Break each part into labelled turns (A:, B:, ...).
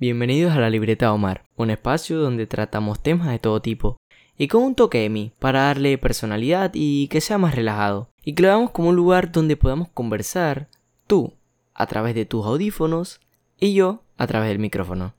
A: Bienvenidos a la Libreta Omar, un espacio donde tratamos temas de todo tipo y con un toque de mí para darle personalidad y que sea más relajado y que lo veamos como un lugar donde podamos conversar tú a través de tus audífonos y yo a través del micrófono.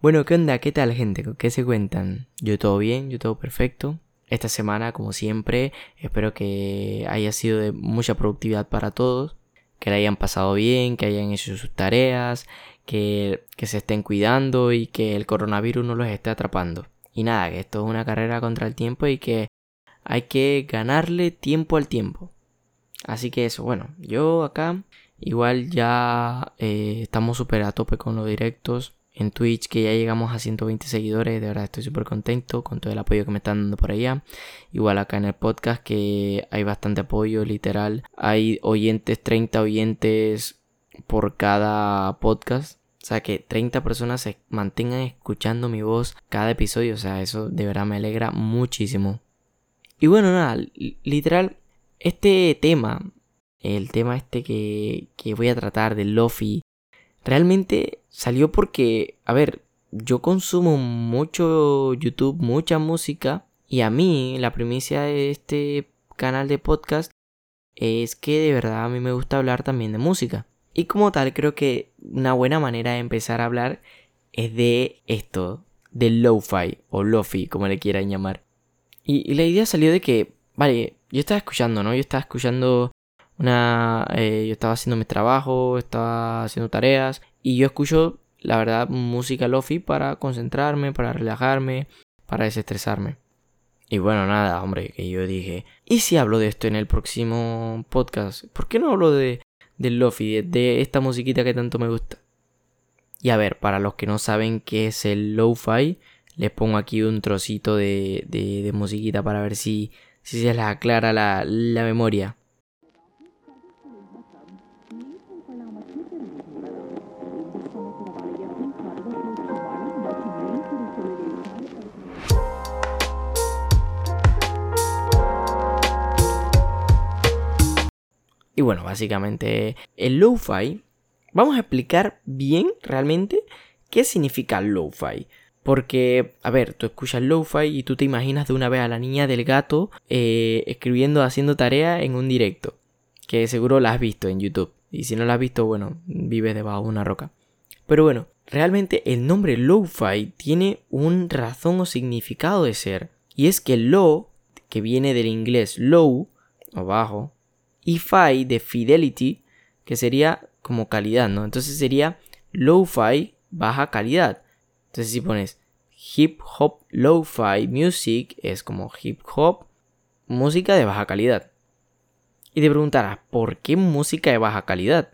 A: Bueno, ¿qué onda? ¿Qué tal gente? ¿Qué se cuentan? Yo todo bien, yo todo perfecto. Esta semana, como siempre, espero que haya sido de mucha productividad para todos, que la hayan pasado bien, que hayan hecho sus tareas, que, que se estén cuidando y que el coronavirus no los esté atrapando. Y nada, que esto es una carrera contra el tiempo y que hay que ganarle tiempo al tiempo. Así que eso, bueno, yo acá igual ya eh, estamos súper a tope con los directos en Twitch que ya llegamos a 120 seguidores, de verdad estoy súper contento con todo el apoyo que me están dando por allá. Igual acá en el podcast que hay bastante apoyo, literal. Hay oyentes, 30 oyentes por cada podcast. O sea, que 30 personas se mantengan escuchando mi voz cada episodio. O sea, eso de verdad me alegra muchísimo. Y bueno, nada, literal, este tema, el tema este que, que voy a tratar del Lofi, realmente salió porque, a ver, yo consumo mucho YouTube, mucha música, y a mí la primicia de este canal de podcast es que de verdad a mí me gusta hablar también de música. Y como tal, creo que una buena manera de empezar a hablar es de esto, del lo-fi o lofi, como le quieran llamar. Y, la idea salió de que, vale, yo estaba escuchando, ¿no? Yo estaba escuchando una... Eh, yo estaba haciendo mi trabajo, estaba haciendo tareas y yo escucho, la verdad, música lofi para concentrarme, para relajarme, para desestresarme. Y bueno, nada, hombre, que yo dije, ¿y si hablo de esto en el próximo podcast? ¿Por qué no hablo de, del lofi, de, esta musiquita que tanto me gusta? Y a ver, para los que no saben qué es el lo-fi, les pongo aquí un trocito de, de, musiquita para ver si, si se les aclara la, la memoria. Y bueno, básicamente el lo-fi, vamos a explicar bien realmente qué significa lo-fi. Porque, a ver, tú escuchas lo-fi y tú te imaginas de una vez a la niña del gato eh, escribiendo, haciendo tarea en un directo. Que seguro la has visto en YouTube. Y si no la has visto, bueno, vives debajo de una roca. Pero bueno, realmente el nombre lo-fi tiene un razón o significado de ser. Y es que lo, que viene del inglés low, o bajo, y fi de fidelity, que sería como calidad, ¿no? Entonces sería lo-fi baja calidad. Entonces si pones hip hop lo-fi music es como hip hop música de baja calidad. Y te preguntarás, ¿por qué música de baja calidad?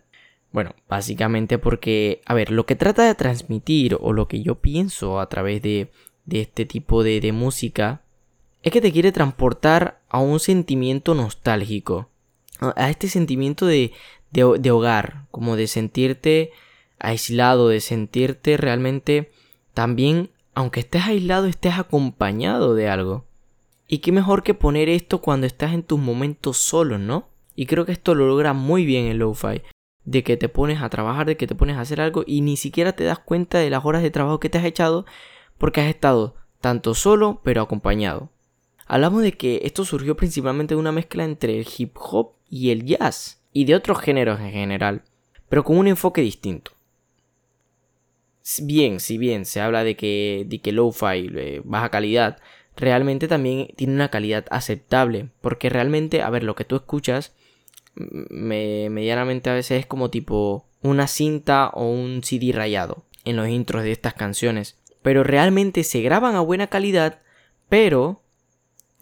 A: Bueno, básicamente porque, a ver, lo que trata de transmitir o lo que yo pienso a través de, de este tipo de, de música es que te quiere transportar a un sentimiento nostálgico a este sentimiento de, de, hogar, como de sentirte aislado, de sentirte realmente también, aunque estés aislado, estés acompañado de algo. Y qué mejor que poner esto cuando estás en tus momentos solos, ¿no? Y creo que esto lo logra muy bien el lo-fi. De que te pones a trabajar, de que te pones a hacer algo y ni siquiera te das cuenta de las horas de trabajo que te has echado porque has estado tanto solo pero acompañado. Hablamos de que esto surgió principalmente de una mezcla entre el hip hop y el jazz, y de otros géneros en general, pero con un enfoque distinto. Bien, si bien se habla de que, de que lo-fi, eh, baja calidad, realmente también tiene una calidad aceptable, porque realmente, a ver, lo que tú escuchas, me, medianamente a veces es como tipo una cinta o un CD rayado en los intros de estas canciones, pero realmente se graban a buena calidad, pero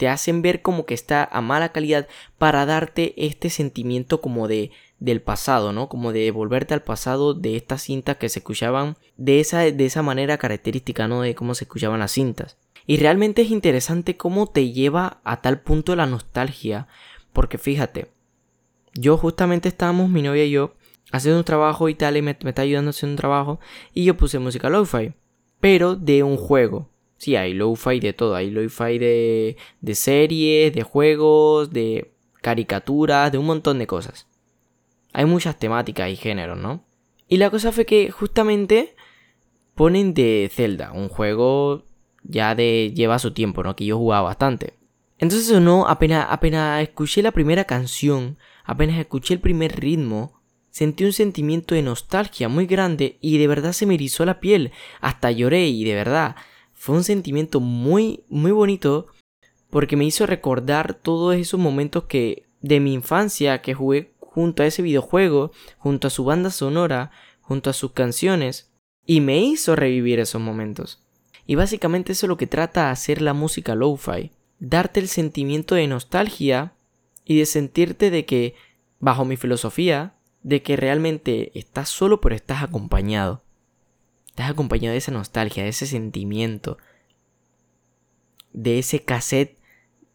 A: te hacen ver como que está a mala calidad para darte este sentimiento como de del pasado, ¿no? Como de volverte al pasado de estas cintas que se escuchaban de esa, de esa manera característica, ¿no? De cómo se escuchaban las cintas. Y realmente es interesante cómo te lleva a tal punto la nostalgia. Porque fíjate, yo justamente estábamos, mi novia y yo, haciendo un trabajo y tal, y me, me está ayudando a hacer un trabajo, y yo puse música lo-fi, pero de un juego. Sí, hay lo-fi de todo. Hay lo-fi de, de series, de juegos, de caricaturas, de un montón de cosas. Hay muchas temáticas y géneros, ¿no? Y la cosa fue que justamente ponen de Zelda, un juego ya de lleva su tiempo, ¿no? Que yo jugaba bastante. Entonces no, apenas, apenas escuché la primera canción, apenas escuché el primer ritmo, sentí un sentimiento de nostalgia muy grande y de verdad se me erizó la piel, hasta lloré y de verdad fue un sentimiento muy, muy bonito porque me hizo recordar todos esos momentos que de mi infancia que jugué junto a ese videojuego, junto a su banda sonora, junto a sus canciones y me hizo revivir esos momentos. Y básicamente eso es lo que trata de hacer la música lo-fi, darte el sentimiento de nostalgia y de sentirte de que, bajo mi filosofía, de que realmente estás solo pero estás acompañado. Estás acompañado de esa nostalgia, de ese sentimiento, de ese cassette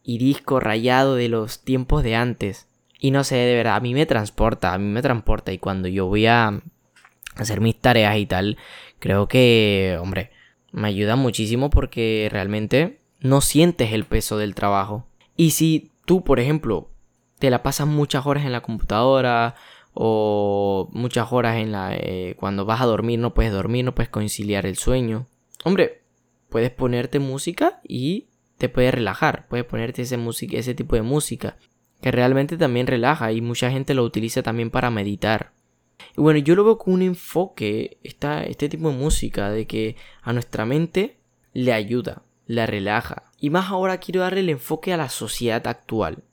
A: y disco rayado de los tiempos de antes. Y no sé, de verdad, a mí me transporta, a mí me transporta. Y cuando yo voy a hacer mis tareas y tal, creo que, hombre, me ayuda muchísimo porque realmente no sientes el peso del trabajo. Y si tú, por ejemplo, te la pasas muchas horas en la computadora o muchas horas en la eh, cuando vas a dormir no puedes dormir, no puedes conciliar el sueño. Hombre, puedes ponerte música y te puedes relajar, puedes ponerte ese, música, ese tipo de música que realmente también relaja y mucha gente lo utiliza también para meditar. Y bueno, yo lo veo con un enfoque, esta, este tipo de música, de que a nuestra mente le ayuda, la relaja. Y más ahora quiero darle el enfoque a la sociedad actual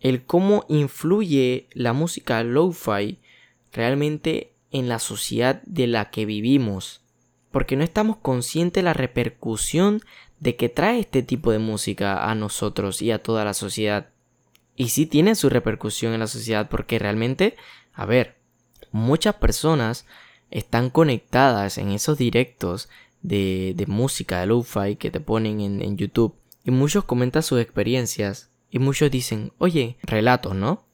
A: el cómo influye la música lo-fi realmente en la sociedad de la que vivimos. Porque no estamos conscientes de la repercusión de que trae este tipo de música a nosotros y a toda la sociedad. Y sí tiene su repercusión en la sociedad porque realmente, a ver, muchas personas están conectadas en esos directos de, música de lo-fi que te ponen en, en YouTube y muchos comentan sus experiencias y muchos dicen, oye, relatos, ¿no?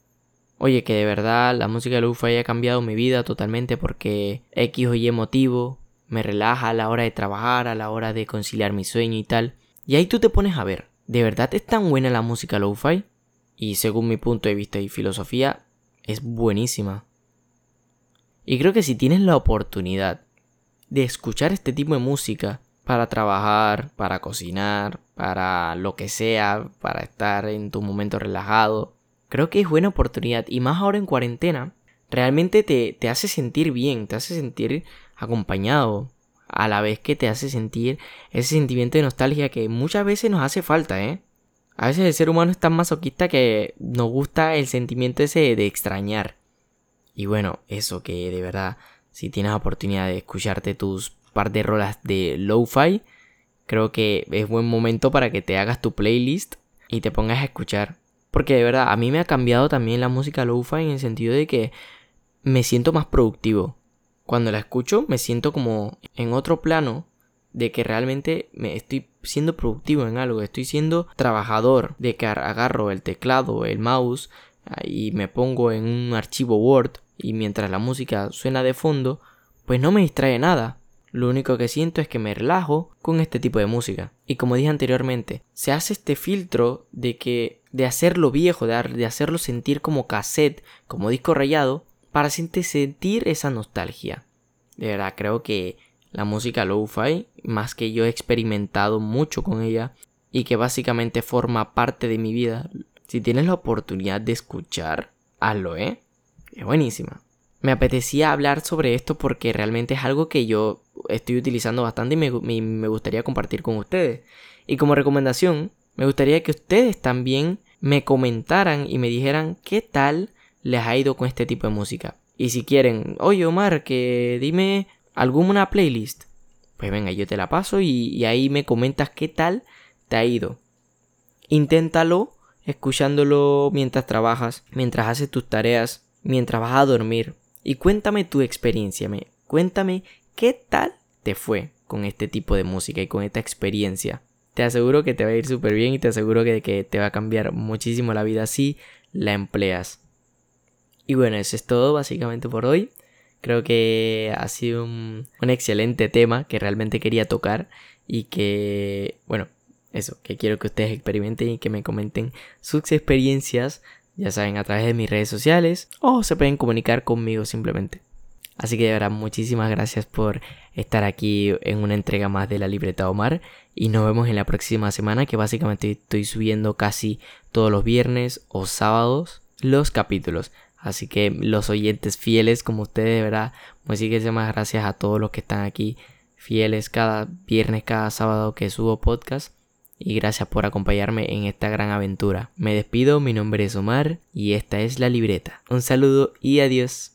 A: Oye, que de verdad la música de Lufa haya cambiado mi vida totalmente porque X o Y motivo me relaja a la hora de trabajar, a la hora de conciliar mi sueño y tal. Y ahí tú te pones a ver, ¿de verdad es tan buena la música lo-fi? Y según mi punto de vista y filosofía, es buenísima. Y creo que si tienes la oportunidad de escuchar este tipo de música para trabajar, para cocinar, para lo que sea, para estar en tu momento relajado. Creo que es buena oportunidad y más ahora en cuarentena, realmente te, te hace sentir bien, te hace sentir acompañado, a la vez que te hace sentir ese sentimiento de nostalgia que muchas veces nos hace falta, ¿eh? A veces el ser humano es tan masoquista que nos gusta el sentimiento ese de extrañar. Y bueno, eso que de verdad, si tienes oportunidad de escucharte tus par de rolas de lo-fi, creo que es buen momento para que te hagas tu playlist y te pongas a escuchar. Porque de verdad, a mí me ha cambiado también la música lo-fi en el sentido de que me siento más productivo. Cuando la escucho me siento como en otro plano de que realmente me estoy siendo productivo en algo, estoy siendo trabajador, de que agarro el teclado, el mouse y me pongo en un archivo Word y mientras la música suena de fondo, pues no me distrae nada. Lo único que siento es que me relajo con este tipo de música. Y como dije anteriormente, se hace este filtro de que de hacerlo viejo, de, hacerlo sentir como cassette, como disco rayado, para sentir esa nostalgia. De verdad, creo que la música lo-fi, más que yo he experimentado mucho con ella y que básicamente forma parte de mi vida, si tienes la oportunidad de escuchar, hazlo, ¿eh? Es buenísima me apetecía hablar sobre esto porque realmente es algo que yo estoy utilizando bastante y me, gustaría compartir con ustedes. Y como recomendación, me gustaría que ustedes también me comentaran y me dijeran qué tal les ha ido con este tipo de música. Y si quieren, oye Omar, que dime alguna playlist. Pues venga, yo te la paso y, y ahí me comentas qué tal te ha ido. Inténtalo escuchándolo mientras trabajas, mientras haces tus tareas, mientras vas a dormir. Y cuéntame tu experiencia, me, cuéntame qué tal te fue con este tipo de música y con esta experiencia. Te aseguro que te va a ir súper bien y te aseguro que, que te va a cambiar muchísimo la vida si la empleas. Y bueno, eso es todo básicamente por hoy. Creo que ha sido un, un, excelente tema que realmente quería tocar y que, bueno, eso, que quiero que ustedes experimenten y que me comenten sus experiencias ya saben, a través de mis redes sociales o se pueden comunicar conmigo simplemente. Así que de verdad, muchísimas gracias por estar aquí en una entrega más de la libreta Omar. Y nos vemos en la próxima semana, que básicamente estoy subiendo casi todos los viernes o sábados los capítulos. Así que los oyentes fieles como ustedes, de verdad, muchísimas gracias a todos los que están aquí fieles cada viernes, cada sábado que subo podcast. Y gracias por acompañarme en esta gran aventura. Me despido, mi nombre es Omar y esta es la libreta. Un saludo y adiós.